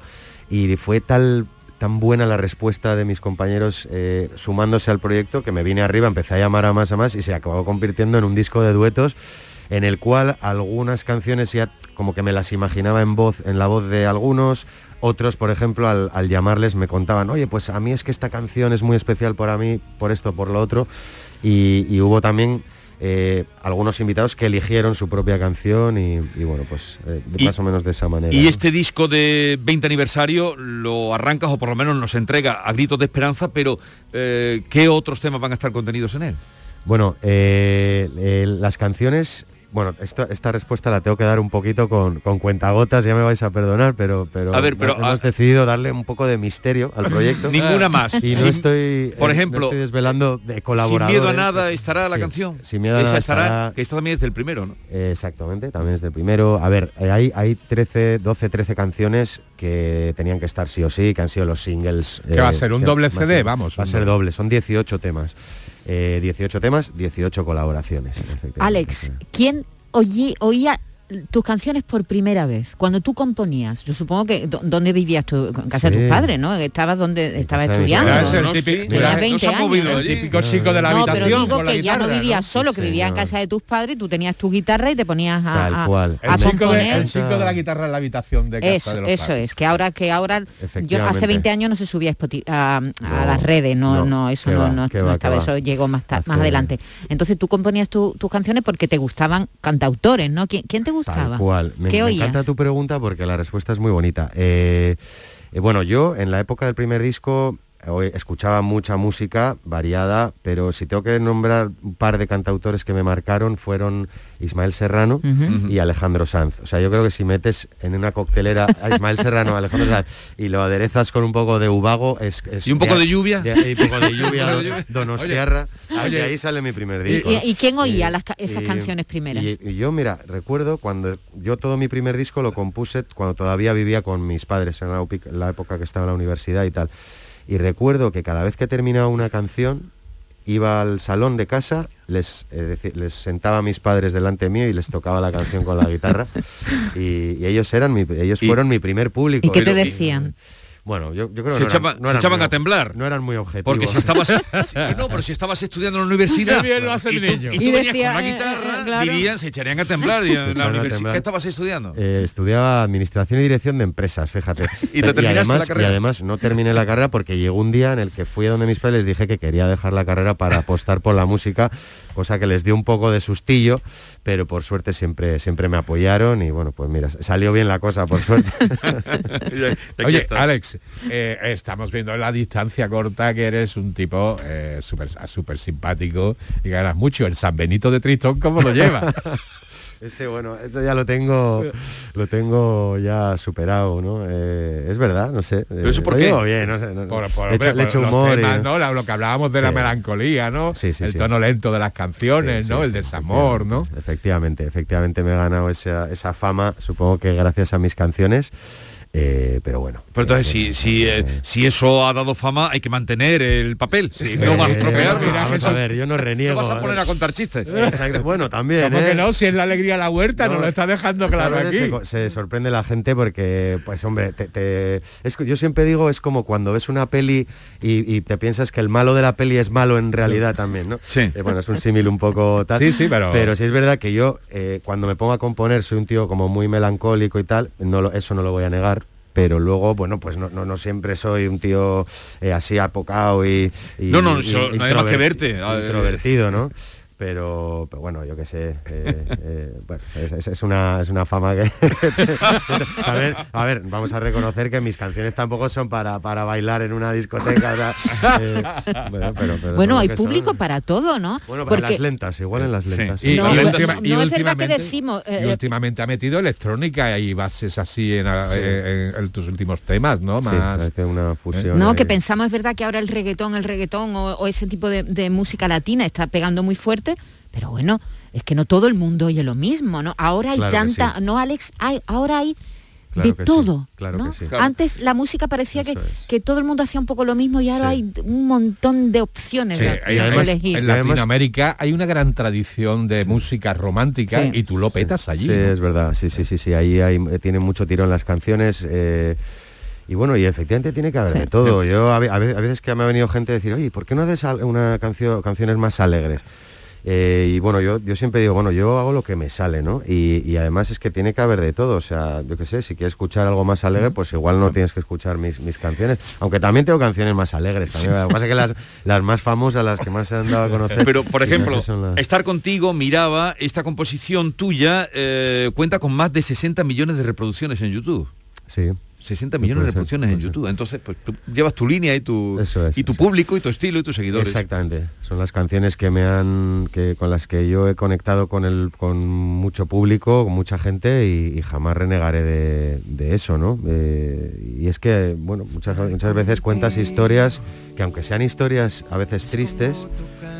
y fue tal tan buena la respuesta de mis compañeros eh, sumándose al proyecto que me vine arriba, empecé a llamar a más a más y se acabó convirtiendo en un disco de duetos en el cual algunas canciones ya como que me las imaginaba en voz, en la voz de algunos, otros, por ejemplo, al, al llamarles me contaban, oye, pues a mí es que esta canción es muy especial para mí, por esto, por lo otro, y, y hubo también eh, algunos invitados que eligieron su propia canción y, y bueno, pues eh, de más o menos de esa manera. Y este disco de 20 aniversario lo arrancas o por lo menos nos entrega a gritos de esperanza, pero eh, ¿qué otros temas van a estar contenidos en él? Bueno, las canciones, bueno, esto- esta respuesta la tengo que dar un poquito con, con cuentagotas, ya me vais a perdonar, pero, pero, A ver, pero, hemos decidido darle un poco de misterio al proyecto. Ninguna más. Y no Sin- estoy, por eh, no ejemplo, estoy desvelando de Sin colaboradores. miedo a nada estará la Sí, canción. Sin miedo a Esa nada estará, estará- que esta también es del primero, ¿no? Eh, Exactamente, también es del primero. A ver, eh, hay, hay 13, 12, 13 canciones que tenían que estar sí o sí, que han sido los singles. ¿Qué va a ser, un que doble CD? ser- Vamos, Va a ser doble. doble, son 18 temas. Eh, 18 temas, 18 colaboraciones. Alex, ¿quién oí- oía tus canciones por primera vez, cuando tú componías, yo supongo que dónde vivías tú, en casa de tus padres, ¿no? Estabas donde estabas mis estudiando. Era ¿no? el típico- Tenías era- 20 no se ha años. movido ¿no? el típico chico de la No, pero habitación digo con la que ya no vivías solo, que vivías en casa de tus padres, tú tenías tu guitarra y te ponías a, Tal a- cual. a El chico, de, componer. el chico de la guitarra en la habitación de casa Eso, de los eso padres. es, que ahora que ahora yo hace Efectivamente. 20 años no se subía a, a- a las redes, no, no, no, eso no, va, no- qué no va, estaba, eso llegó más, más adelante. Entonces tú componías tu- tus canciones porque te gustaban cantautores, ¿no? ¿Quién, quién te gustaba? Tal cual. Me, ¿Qué me oías? encanta tu pregunta porque la respuesta es muy bonita. Eh, eh, bueno, yo en la época del primer disco escuchaba mucha música variada, pero si tengo que nombrar un par de cantautores que me marcaron fueron Ismael Serrano y Alejandro Sanz. O sea, yo creo que si metes en una coctelera a Ismael Serrano, a Alejandro Sanz y lo aderezas con un poco de uvago, es, es ¿Y un poco de lluvia? de- y un poco de lluvia. Donostiarra. Oye, oye. ahí sale mi primer ¿Y, disco. y- ¿no? y quién oía Y- las esas y- canciones primeras? Y, y yo, mira, recuerdo cuando yo todo mi primer disco lo compuse cuando todavía vivía con mis padres en la, la época que estaba en la universidad y tal. Y recuerdo que cada vez que terminaba una canción iba al salón de casa, les, eh, les sentaba a mis padres delante mío y les tocaba la canción con la guitarra. Y, y ellos eran mi, ellos Y- fueron mi primer público. ¿Y qué te decían? Bueno, yo, yo creo que Se no eran- echaban- no se echaban muy- a temblar. No eran muy objetivos. Porque si estabas sí, no, pero si estabas estudiando en la universidad bien lo hace y el tú, niño. y tú Y venías decía, con la eh, guitarra, eh, claro. dirían, se echarían a temblar y en la universidad. temblar. ¿Qué estabas estudiando? Eh, estudiaba administración y dirección de empresas, fíjate. ¿Y te terminaste además, la carrera? y además no terminé la carrera porque llegó un día en el que fui a donde mis padres dije que quería dejar la carrera para apostar por la música, cosa que les dio un poco de sustillo, pero por suerte siempre, siempre me apoyaron y bueno, pues mira, salió bien la cosa, por suerte. Oye, estás. Alex, eh, estamos viendo en la distancia corta que eres un tipo eh, súper súper simpático y ganas mucho. El San Benito de Tristón, ¿cómo lo lleva? Ese, bueno, eso ya lo tengo, lo tengo ya superado, ¿no? Eh, es verdad, no sé. ¿Pero eso eh, por lo qué? digo bien, no sé. no- Por, por, le echo, hombre, le por echo los humor. y- ¿no? Lo que hablábamos de la melancolía, ¿no? Sí, sí, el tono lento de las canciones, ¿no? el desamor, ¿no? Efectivamente, efectivamente me he ganado esa, esa fama, supongo que gracias a mis canciones, eh, pero bueno. Pero entonces, si, si, eh, si eso ha dado fama, hay que mantener el papel. Si no vas a estropear, vamos a ver, yo no reniego. no vas a poner a contar chistes. Exacto, Bueno, también. ¿Cómo ¿eh? que no? Si es la alegría la huerta, No, nos lo está dejando claro aquí. Se, sorprende la gente porque, pues hombre, te, te- es yo siempre digo, es como cuando ves una peli y, y te piensas que el malo de la peli es malo en realidad también, ¿no? Sí. Bueno, es un símil un poco tal. Sí, sí, pero- Pero sí es verdad que yo, cuando me pongo a componer, soy un tío como muy melancólico y tal, no lo- eso no lo voy a negar. Pero luego, bueno, pues no, no, no siempre soy un tío eh, así apocado y, y- No, no, y- no hay más que verte. Introvertido, ¿no? Pero, pero bueno, yo qué sé. eh, eh, bueno, es, es- es una, es una fama que... a, ver, a ver, vamos a reconocer que mis canciones tampoco son para, para bailar en una discoteca. eh, bueno, pero- pero Bueno, son hay son. público para todo, ¿no? Bueno, para Porque las lentas, igual en las Sí. lentas. Y, No, y no, última- no y es verdad que últimamente- decimos, eh, y últimamente ha metido electrónica y bases así en, Sí. en- en tus últimos temas, ¿no? Sí, Más parece una fusión. No, ahí. que pensamos, es verdad que ahora el reggaetón, el reggaetón o, o ese tipo de, de música latina está pegando muy fuerte, pero bueno, es que no todo el mundo oye lo mismo, ¿no? Ahora hay Claro tanta, sí. ¿no, Alex? Hay, ahora hay Claro de que sí, todo, claro ¿no? que sí. Claro. Antes la música parecía que, es. que todo el mundo hacía un poco lo mismo y ahora Sí. hay un montón de opciones Sí, de, y de además, elegir. en Latinoamérica hay una gran tradición de música romántica Sí. y tú lo petas allí. Sí, ¿no? es verdad, sí, sí, sí, sí, ahí hay, eh, tienen mucho tirón las canciones. eh, y bueno, y efectivamente tiene que haber Sí. de todo. Yo a, ve- a ve- a veces que me ha venido gente a decir, oye, ¿por qué no haces una canción, canciones más alegres? Eh, y bueno, yo, yo siempre digo, bueno, yo hago lo que me sale, ¿no? Y, y además es que tiene que haber de todo. O sea, yo qué sé, si quieres escuchar algo más alegre, pues igual no tienes que escuchar mis, mis canciones. Aunque también tengo canciones más alegres. También. Lo que pasa es que las, las más famosas, las que más se han dado a conocer. Pero, por ejemplo, las- estar contigo, miraba, esta composición tuya eh, cuenta con más de 60 millones de reproducciones en YouTube. Sí. 60 Sí, millones de reproducciones en. YouTube. Entonces, pues tú llevas tu línea y tu, Eso es, y tu público y tu estilo y tus seguidores. Exactamente. Son las canciones que me han, que, con las que yo he conectado con el, con mucho público, con mucha gente y, y jamás renegaré de, de eso, ¿no? Eh, y es que, bueno, muchas, muchas veces cuentas historias que aunque sean historias a veces tristes,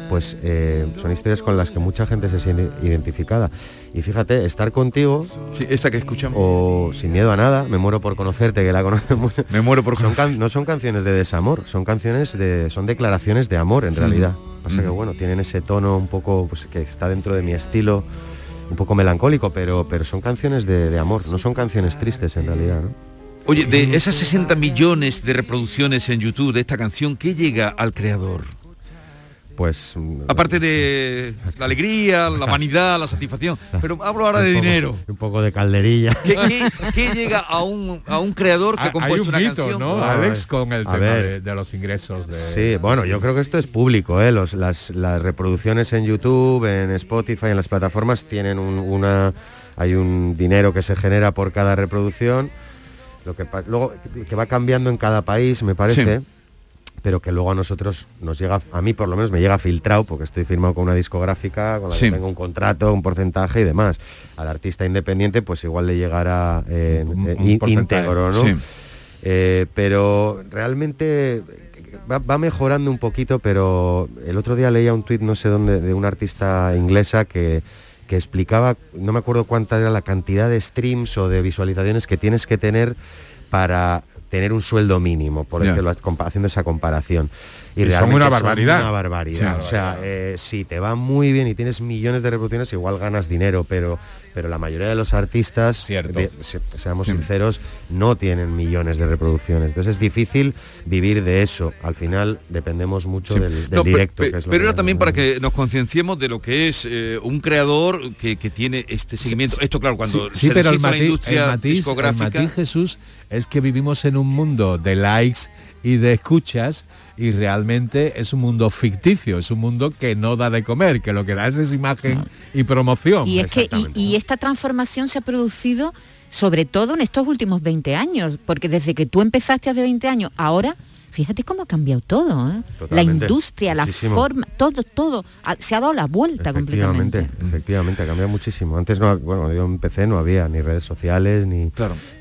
pues eh, son historias con las que mucha gente se siente identificada. Y fíjate, estar contigo Sí, esta que escuchamos. o sin miedo a nada, me muero por conocerte, que la conoces mucho. Me muero por Son no son canciones de desamor, son canciones de, son declaraciones de amor en realidad. Pasa que Mm. bueno, tienen ese tono un poco pues, que está dentro de mi estilo un poco melancólico, pero, pero son canciones de, de amor, no son canciones tristes en realidad, ¿no? Oye, de esas 60 millones de reproducciones en YouTube de esta canción, ¿qué llega al creador? Pues... Aparte de la alegría, la vanidad, la satisfacción. Pero hablo ahora de poco- dinero. Un poco de calderilla. ¿Qué, qué- qué llega a un, a un creador que ha Hay compuesto un una mito, canción? ¿no, Ah, Alex, con el a tema ver. de, de los ingresos de... Sí, bueno, yo creo que esto es público, ¿eh? Los- las, las reproducciones en YouTube, en Spotify, en las plataformas tienen un- una, hay un dinero que se genera por cada reproducción, lo que luego que va cambiando en cada país, me parece. Sí. Pero que luego a nosotros nos llega, a mí por lo menos me llega filtrado, porque estoy firmado con una discográfica, con la Sí. que tengo un contrato, un porcentaje y demás. Al artista independiente, pues igual le llegará en- Un- porcentaje. íntegro, ¿no? Sí. Eh, pero realmente va, va mejorando un poquito, pero el otro día leía un tuit, no sé dónde, de una artista inglesa que, que explicaba, no me acuerdo cuánta era la cantidad de streams o de visualizaciones que tienes que tener para tener un sueldo mínimo, por decirlo, haciendo esa comparación. Y son realmente una barbaridad. Una barbaridad. Sí. o sea, eh, si te va muy bien y tienes millones de reproducciones, igual ganas dinero, pero, pero la mayoría de los artistas, Cierto. de- se- seamos sinceros, no tienen millones de reproducciones. Entonces es difícil vivir de eso. Al final dependemos mucho Sí. del, del No, pe- directo. pe- que es lo pero que- era también para que nos concienciemos de lo que es eh, un creador que, que tiene este seguimiento. Esto, claro, cuando sí, se pero el deshizo la matiz, industria el matiz- el discográfica... matiz, Jesús, es que vivimos en un mundo de likes y de escuchas y realmente es un mundo ficticio, es un mundo que no da de comer, que lo que da es, imagen y promoción. Y es que y, y esta transformación se ha producido sobre todo en estos últimos 20 años, porque desde que tú empezaste hace 20 años, ahora fíjate cómo ha cambiado todo, ¿eh? la industria, la forma, todo, todo, ha- se ha dado la vuelta completamente. Efectivamente, efectivamente, ha cambiado muchísimo. Antes no, bueno, cuando yo empecé no había ni redes sociales, ni,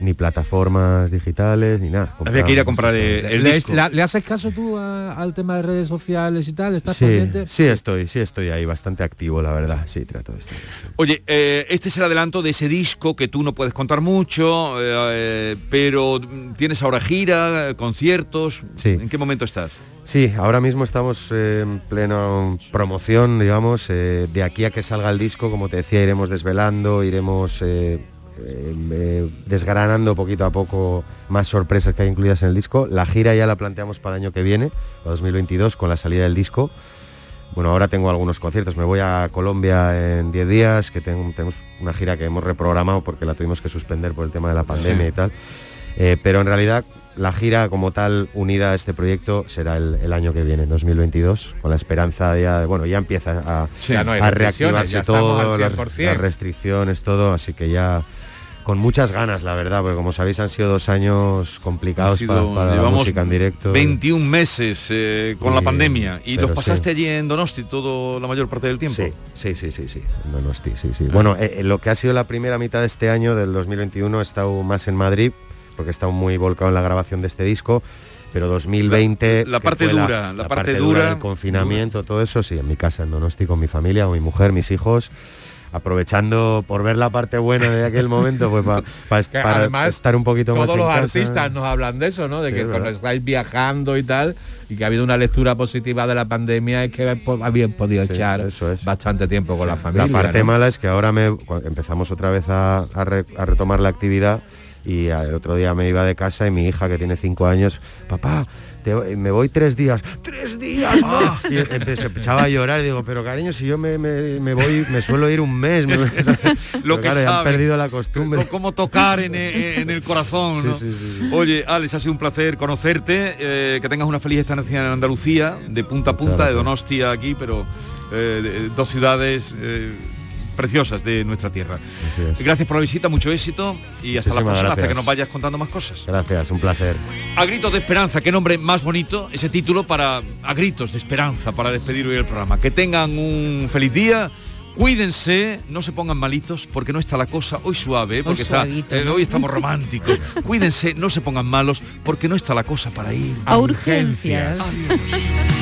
ni plataformas digitales, ni nada. Había que ir a comprar el ¿Le, disco. la- le haces caso tú a- al tema de redes sociales y tal? ¿Estás Sí, pendiente? sí estoy, sí estoy ahí, bastante activo, la verdad. Sí, trato de estar. Oye, eh, este es el adelanto de ese disco que tú no puedes contar mucho, eh, pero mm, tienes ahora gira, conciertos. Sí. ¿En qué momento estás? Sí, ahora mismo estamos eh, en plena promoción, digamos. eh, de aquí a que salga el disco, como te decía, iremos desvelando, iremos eh, desgranando poquito a poco más sorpresas que hay incluidas en el disco. La gira ya la planteamos para el año que viene, para 2022, con la salida del disco. Bueno, ahora tengo algunos conciertos. Me voy a Colombia en 10 días, que tengo- tenemos una gira que hemos reprogramado porque la tuvimos que suspender por el tema de la pandemia Sí. y tal. Eh, pero en realidad la gira como tal unida a este proyecto será el, el año que viene, en 2022, con la esperanza ya, de- bueno, ya empieza a, Sí, no a reactivarse ya todo, las, 100%. las restricciones, todo, así que ya con muchas ganas, la verdad, porque como sabéis han sido dos años complicados sido- para, para la música en directo. 21 meses eh, con la pandemia y los pasaste sí. allí en Donosti todo la mayor parte del tiempo. Sí, sí, sí, sí, sí. en Donosti, sí, sí. Bueno, eh, eh, lo que ha sido la primera mitad de este año, del 2021, he estado más en Madrid, porque estado muy volcado en la grabación de este disco, pero 2020... La- parte dura, la parte dura, el confinamiento, todo eso, sí, en mi casa, en Donosti, con mi familia, con mi mujer, mis hijos, aprovechando por ver la parte buena de aquel momento, pues pa- pa- para además, estar un poquito más todos los casa. artistas nos hablan de eso, ¿no? De Sí, que cuando estáis viajando y tal, y que ha habido una lectura positiva de la pandemia, es que po- habían podido Sí, echar eso es. bastante tiempo con la familia. La parte ¿no? mala es que ahora me, empezamos otra vez a, a re- a retomar la actividad y el otro día me iba de casa y mi hija que tiene cinco años, papá, te- me voy tres días, tres días, ma". y echaba a llorar y digo, pero cariño, si yo me, me- me voy, me suelo ir un mes, me- Lo que claro, han perdido la costumbre. Cómo tocar en, e- en el corazón, Sí, ¿no? sí, sí, sí. Oye, Alex, ha sido un placer conocerte, eh, que tengas una feliz estancia en Andalucía, de punta a punta, de. Donostia aquí, pero eh, de- dos ciudades eh, preciosas de nuestra tierra. Así es. Gracias por la visita, mucho éxito y hasta la próxima, hasta que nos vayas contando más cosas. Gracias, un placer. A gritos de esperanza, qué nombre más bonito ese título para a gritos de esperanza para despedir hoy el programa. Que tengan un feliz día. Cuídense, no se pongan malitos porque no está la cosa hoy suave, ¿eh? porque está, suavito, eh, hoy estamos románticos. Cuídense, no se pongan malos porque no está la cosa para ir A urgencias. Adiós.